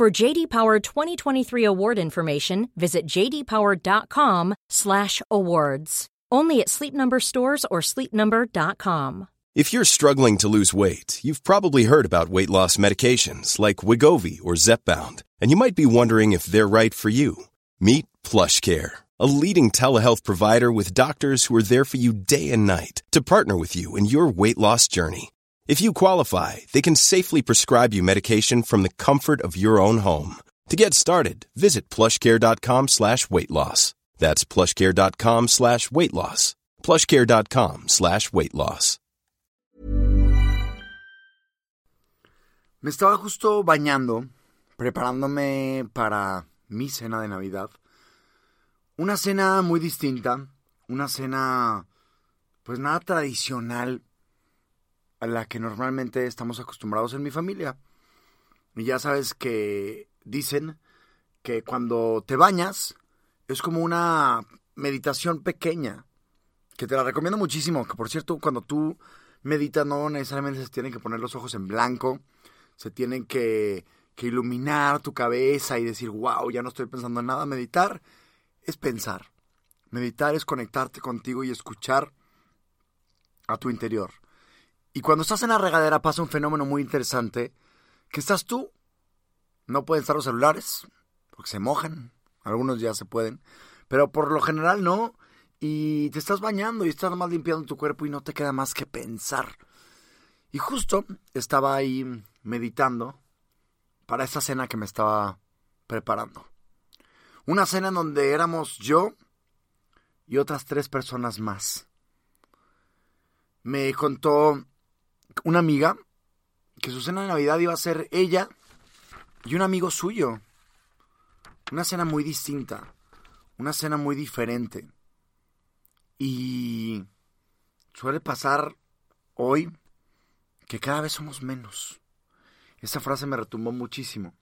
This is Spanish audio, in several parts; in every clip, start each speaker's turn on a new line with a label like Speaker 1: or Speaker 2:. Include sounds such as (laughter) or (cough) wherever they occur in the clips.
Speaker 1: For JD Power 2023 award information, visit jdpower.com/awards. Only at Sleep Number stores or sleepnumber.com.
Speaker 2: If you're struggling to lose weight, you've probably heard about weight loss medications like Wigovi or Zepbound, and you might be wondering if they're right for you. Meet PlushCare, a leading telehealth provider with doctors who are there for you day and night to partner with you in your weight loss journey. If you qualify, they can safely prescribe you medication from the comfort of your own home. To get started, visit plushcare.com slash weight loss. That's plushcare.com slash weight loss. plushcare.com slash weight loss.
Speaker 3: Me estaba justo bañando, preparándome para mi cena de Navidad. Una cena muy distinta, una cena pues nada tradicional a la que normalmente estamos acostumbrados en mi familia. Y ya sabes que dicen que cuando te bañas es como una meditación pequeña, que te la recomiendo muchísimo, que por cierto cuando tú meditas no necesariamente se tienen que poner los ojos en blanco, se tienen que, que iluminar tu cabeza y decir, wow, ya no estoy pensando en nada. Meditar es pensar. Meditar es conectarte contigo y escuchar a tu interior. Y cuando estás en la regadera pasa un fenómeno muy interesante, que estás tú, no pueden estar los celulares, porque se mojan, algunos ya se pueden, pero por lo general no, y te estás bañando y estás más limpiando tu cuerpo y no te queda más que pensar. Y justo estaba ahí meditando para esta cena que me estaba preparando. Una cena en donde éramos yo y otras tres personas más. Me contó una amiga que su cena de Navidad iba a ser ella y un amigo suyo. Una cena muy distinta, una cena muy diferente. Y suele pasar hoy que cada vez somos menos. Esa frase me retumbó muchísimo.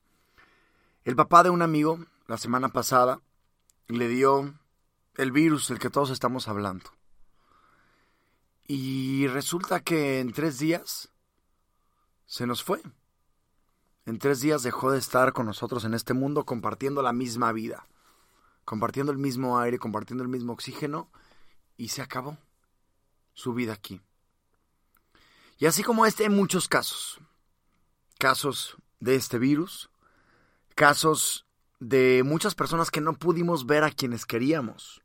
Speaker 3: El papá de un amigo, la semana pasada, le dio el virus del que todos estamos hablando. Y resulta que en tres días se nos fue. En tres días dejó de estar con nosotros en este mundo compartiendo la misma vida, compartiendo el mismo aire, compartiendo el mismo oxígeno, y se acabó su vida aquí. Y así como este, hay muchos casos. Casos de este virus, casos de muchas personas que no pudimos ver a quienes queríamos.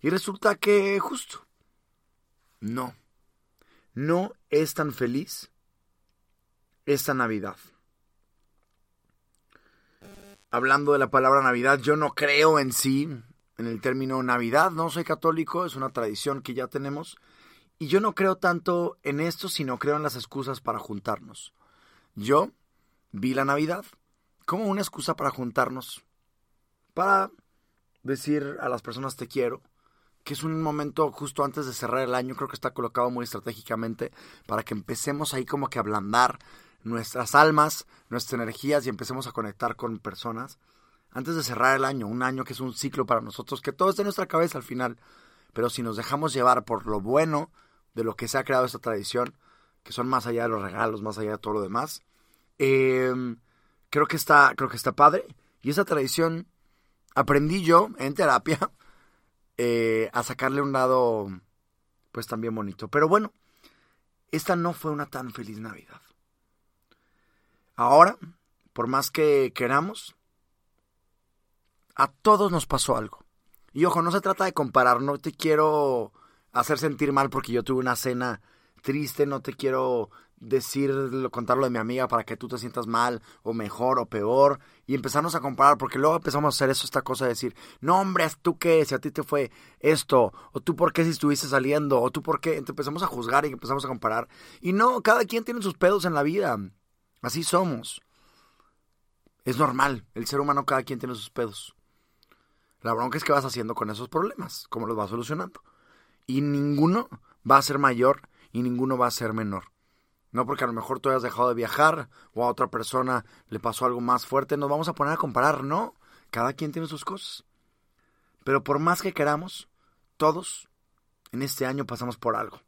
Speaker 3: Y resulta que justo, no, no es tan feliz esta Navidad. Hablando de la palabra Navidad, yo no creo en sí, en el término Navidad, no soy católico, es una tradición que ya tenemos, y yo no creo tanto en esto, sino creo en las excusas para juntarnos. Yo vi la Navidad como una excusa para juntarnos, para decir a las personas te quiero, que es un momento justo antes de cerrar el año, creo que está colocado muy estratégicamente para que empecemos ahí como que a ablandar nuestras almas, nuestras energías y empecemos a conectar con personas antes de cerrar el año, un año que es un ciclo para nosotros, que todo está en nuestra cabeza al final, pero si nos dejamos llevar por lo bueno de lo que se ha creado esta tradición, que son más allá de los regalos, más allá de todo lo demás, em, creo que está, creo que está padre. Y esa tradición aprendí yo en terapia eh, a sacarle un lado, pues también bonito. Pero bueno, esta no fue una tan feliz Navidad. Ahora, por más que queramos, a todos nos pasó algo. Y ojo, no se trata de comparar, no te quiero hacer sentir mal porque yo tuve una cena triste, no te quiero decir, contarlo de mi amiga para que tú te sientas mal o mejor o peor y empezarnos a comparar porque luego empezamos a hacer eso, esta cosa de decir, no hombre, ¿tú qué? Si a ti te fue esto, o tú por qué si estuviste saliendo, o tú por qué, Entonces empezamos a juzgar y empezamos a comparar. Y no, cada quien tiene sus pedos en la vida, así somos. Es normal, el ser humano cada quien tiene sus pedos. La bronca es que vas haciendo con esos problemas, cómo los vas solucionando. Y ninguno va a ser mayor y ninguno va a ser menor. No porque a lo mejor tú hayas dejado de viajar o a otra persona le pasó algo más fuerte, nos vamos a poner a comparar, no. Cada quien tiene sus cosas. Pero por más que queramos, todos en este año pasamos por algo.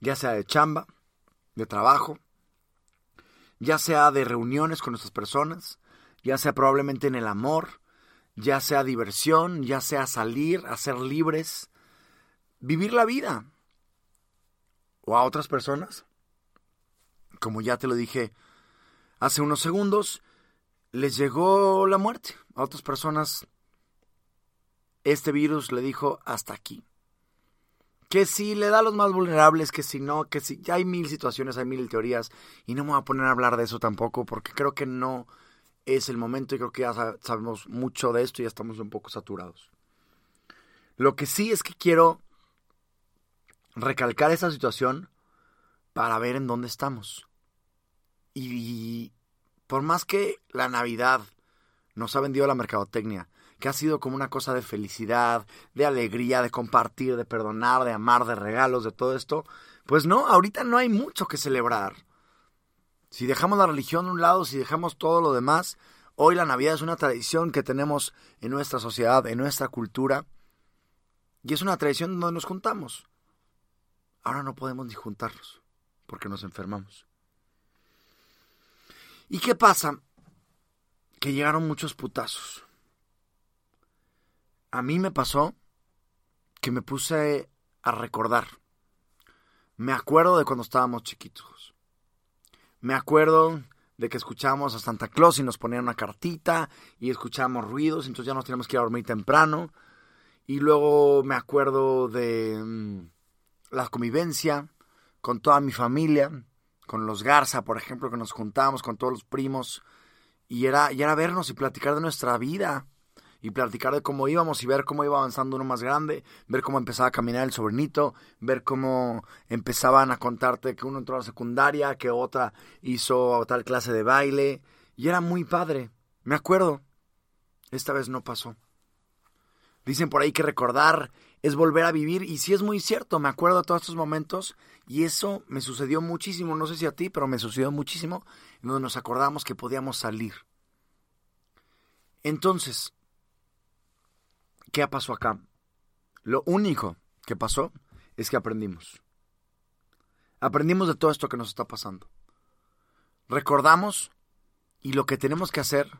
Speaker 3: Ya sea de chamba, de trabajo, ya sea de reuniones con nuestras personas, ya sea probablemente en el amor, ya sea diversión, ya sea salir, a ser libres, vivir la vida. O a otras personas, como ya te lo dije hace unos segundos, les llegó la muerte. A otras personas, este virus le dijo hasta aquí. Que si le da a los más vulnerables, que si no, que si ya hay mil situaciones, hay mil teorías, y no me voy a poner a hablar de eso tampoco, porque creo que no es el momento y creo que ya sabemos mucho de esto y ya estamos un poco saturados. Lo que sí es que quiero recalcar esta situación para ver en dónde estamos. Y por más que la Navidad nos ha vendido la mercadotecnia, que ha sido como una cosa de felicidad, de alegría, de compartir, de perdonar, de amar, de regalos, de todo esto, pues no, ahorita no hay mucho que celebrar. Si dejamos la religión de un lado, si dejamos todo lo demás, hoy la Navidad es una tradición que tenemos en nuestra sociedad, en nuestra cultura, y es una tradición donde nos juntamos. Ahora no podemos ni juntarnos, porque nos enfermamos. ¿Y qué pasa? Que llegaron muchos putazos. A mí me pasó que me puse a recordar. Me acuerdo de cuando estábamos chiquitos. Me acuerdo de que escuchábamos a Santa Claus y nos ponían una cartita y escuchábamos ruidos, entonces ya nos teníamos que ir a dormir temprano. Y luego me acuerdo de mm, la convivencia con toda mi familia, con los Garza, por ejemplo, que nos juntábamos con todos los primos y era, y era vernos y platicar de nuestra vida y platicar de cómo íbamos y ver cómo iba avanzando uno más grande, ver cómo empezaba a caminar el sobrinito, ver cómo empezaban a contarte que uno entró a la secundaria, que otra hizo tal clase de baile, y era muy padre. Me acuerdo. Esta vez no pasó. Dicen por ahí que recordar es volver a vivir y sí es muy cierto, me acuerdo de todos estos momentos y eso me sucedió muchísimo, no sé si a ti, pero me sucedió muchísimo, donde nos acordamos que podíamos salir. Entonces, ¿Qué pasó acá? Lo único que pasó es que aprendimos. Aprendimos de todo esto que nos está pasando. Recordamos y lo que tenemos que hacer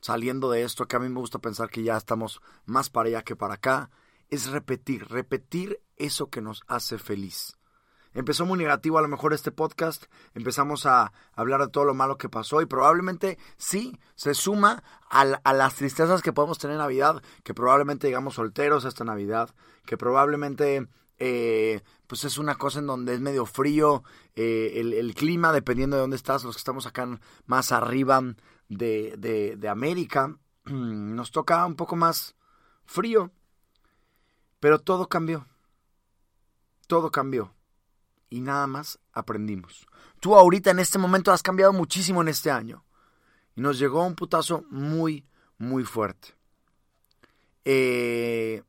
Speaker 3: saliendo de esto, que a mí me gusta pensar que ya estamos más para allá que para acá, es repetir, repetir eso que nos hace feliz. Empezó muy negativo a lo mejor este podcast, empezamos a hablar de todo lo malo que pasó y probablemente sí se suma a, las tristezas que podemos tener en Navidad, que probablemente llegamos solteros esta Navidad, que probablemente eh, pues es una cosa en donde es medio frío eh, el, clima, dependiendo de dónde estás, los que estamos acá más arriba de, de, de América, (clears throat) nos toca un poco más frío, pero todo cambió, todo cambió y nada más aprendimos. Tú ahorita en este momento has cambiado muchísimo en este año. Y nos llegó un putazo muy, muy fuerte. Eh,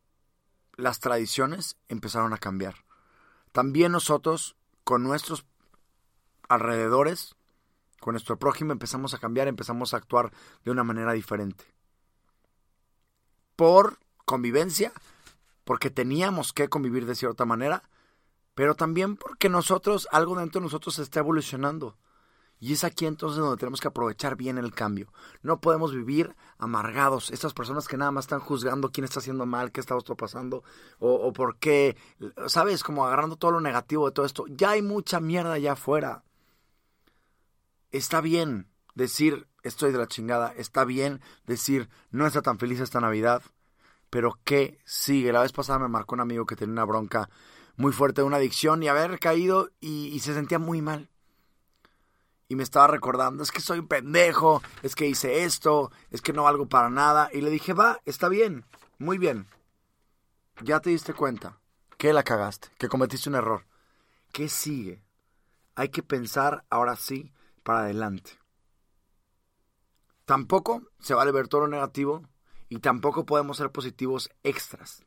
Speaker 3: las tradiciones empezaron a cambiar. También nosotros, con nuestros alrededores, con nuestro prójimo, empezamos a cambiar, empezamos a actuar de una manera diferente. Por convivencia, porque teníamos que convivir de cierta manera, pero también porque nosotros, algo dentro de nosotros está evolucionando. Y es aquí entonces donde tenemos que aprovechar bien el cambio. No podemos vivir amargados. Estas personas que nada más están juzgando quién está haciendo mal, qué está pasando, o, o por qué, ¿sabes? Como agarrando todo lo negativo de todo esto. Ya hay mucha mierda allá afuera. Está bien decir estoy de la chingada. Está bien decir no está tan feliz esta Navidad. Pero ¿qué sigue? La vez pasada me marcó un amigo que tenía una bronca muy fuerte de una adicción y haber caído y, se sentía muy mal. Y me estaba recordando, es que soy un pendejo, es que hice esto, es que no valgo para nada. Y le dije, va, está bien, muy bien. Ya te diste cuenta que la cagaste, que cometiste un error. ¿Qué sigue? Hay que pensar ahora sí para adelante. Tampoco se vale ver todo lo negativo y tampoco podemos ser positivos extras.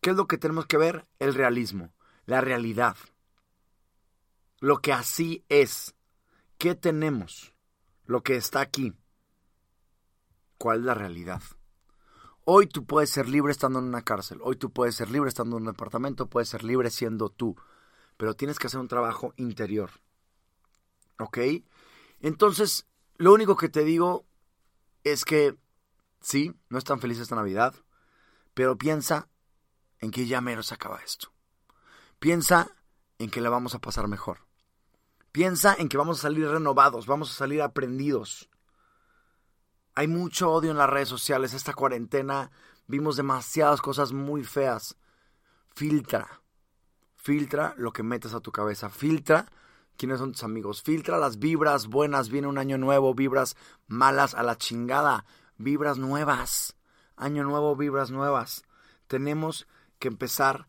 Speaker 3: ¿Qué es lo que tenemos que ver? El realismo, la realidad. Lo que así es. ¿Qué tenemos? Lo que está aquí. ¿Cuál es la realidad? Hoy tú puedes ser libre estando en una cárcel, hoy tú puedes ser libre estando en un departamento, puedes ser libre siendo tú, pero tienes que hacer un trabajo interior. ¿Ok? Entonces, lo único que te digo es que sí, no es tan feliz esta Navidad, pero piensa en que ya menos acaba esto. Piensa en que la vamos a pasar mejor. Piensa en que vamos a salir renovados, vamos a salir aprendidos. Hay mucho odio en las redes sociales. Esta cuarentena vimos demasiadas cosas muy feas. Filtra. Filtra lo que metes a tu cabeza. Filtra quiénes son tus amigos. Filtra las vibras buenas. Viene un año nuevo. Vibras malas a la chingada. Vibras nuevas. Año nuevo, vibras nuevas. Tenemos que empezar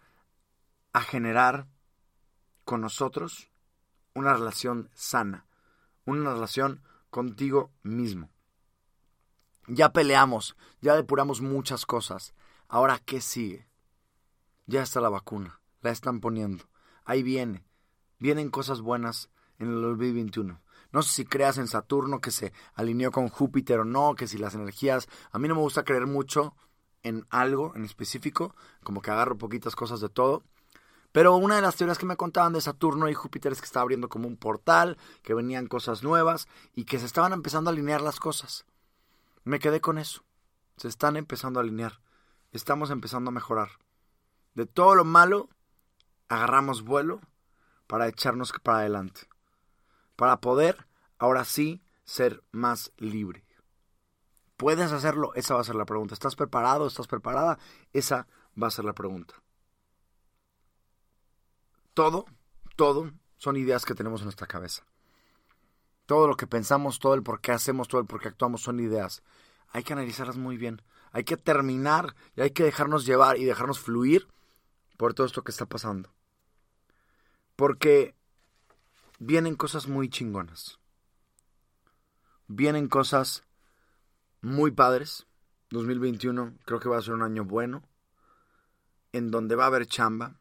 Speaker 3: a generar con nosotros una relación sana. Una relación contigo mismo. Ya peleamos, ya depuramos muchas cosas. Ahora, ¿qué sigue? Ya está la vacuna, la están poniendo. Ahí viene. Vienen cosas buenas en el 2021. No sé si creas en Saturno que se alineó con Júpiter o no, que si las energías... A mí no me gusta creer mucho en algo en específico, como que agarro poquitas cosas de todo. Pero una de las teorías que me contaban de Saturno y Júpiter es que estaba abriendo como un portal, que venían cosas nuevas y que se estaban empezando a alinear las cosas. Me quedé con eso. Se están empezando a alinear. Estamos empezando a mejorar. De todo lo malo, agarramos vuelo para echarnos para adelante. Para poder, ahora sí, ser más libre. ¿Puedes hacerlo? Esa va a ser la pregunta. ¿Estás preparado? ¿Estás preparada? Esa va a ser la pregunta. Todo, todo son ideas que tenemos en nuestra cabeza. Todo lo que pensamos, todo el por qué hacemos, todo el por qué actuamos son ideas. Hay que analizarlas muy bien. Hay que terminar y hay que dejarnos llevar y dejarnos fluir por todo esto que está pasando. Porque vienen cosas muy chingonas. Vienen cosas muy padres. 2021 creo que va a ser un año bueno. En donde va a haber chamba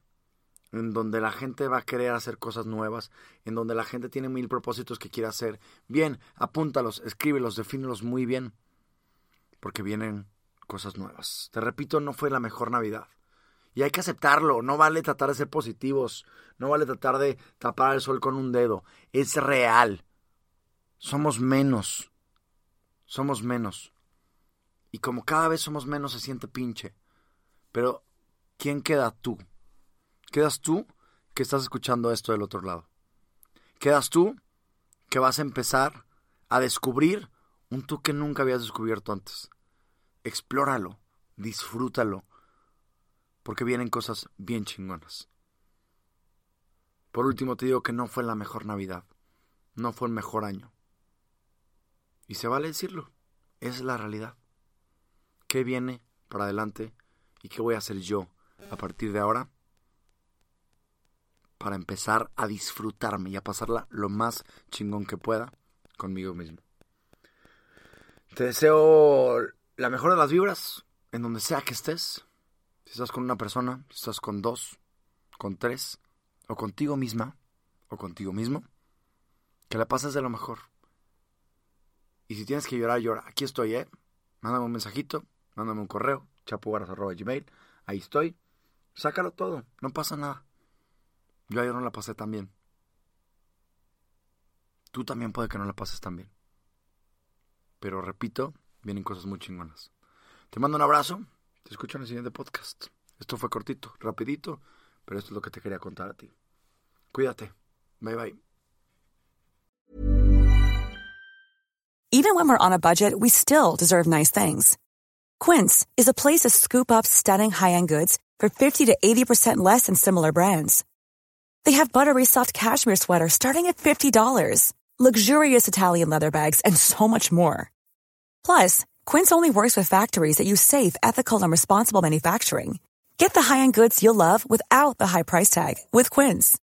Speaker 3: en donde la gente va a querer hacer cosas nuevas, en donde la gente tiene mil propósitos que quiere hacer. Bien, apúntalos, escríbelos, defínelos muy bien, porque vienen cosas nuevas. Te repito, no fue la mejor Navidad. Y hay que aceptarlo, no vale tratar de ser positivos, no vale tratar de tapar el sol con un dedo, es real. Somos menos, somos menos. Y como cada vez somos menos se siente pinche. Pero, ¿quién queda tú? Quedas tú que estás escuchando esto del otro lado. Quedas tú que vas a empezar a descubrir un tú que nunca habías descubierto antes. Explóralo, disfrútalo, porque vienen cosas bien chingonas. Por último te digo que no fue la mejor Navidad, no fue el mejor año. Y se vale decirlo, es la realidad. ¿Qué viene para adelante y qué voy a hacer yo a partir de ahora? para empezar a disfrutarme y a pasarla lo más chingón que pueda conmigo mismo. Te deseo la mejor de las vibras en donde sea que estés. Si estás con una persona, si estás con dos, con tres, o contigo misma, o contigo mismo, que la pases de lo mejor. Y si tienes que llorar, llora. Aquí estoy, ¿eh? Mándame un mensajito, mándame un correo, chapugaras.gmail. Ahí estoy. Sácalo todo, no pasa nada. Yo ayer no la pasé tan bien. Tú también puede que no la pases tan bien. Pero repito, vienen cosas muy chingonas. Te mando un abrazo. Te escucho en el siguiente podcast. Esto fue cortito, rapidito, pero esto es lo que te quería contar a ti. Cuídate. Bye bye.
Speaker 4: Even when we're on a budget, we still deserve nice things. Quince is a place to scoop up stunning high-end goods for 50 to 80% less than similar brands. They have buttery soft cashmere sweaters starting at $50, luxurious Italian leather bags, and so much more. Plus, Quince only works with factories that use safe, ethical, and responsible manufacturing. Get the high-end goods you'll love without the high price tag with Quince.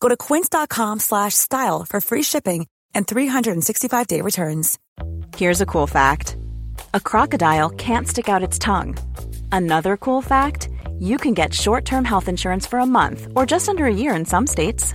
Speaker 4: Go to quince.com/style for free shipping and 365-day returns. Here's a cool fact a crocodile can't stick out its tongue. Another cool fact you can get short term health insurance for a month or just under a year in some states.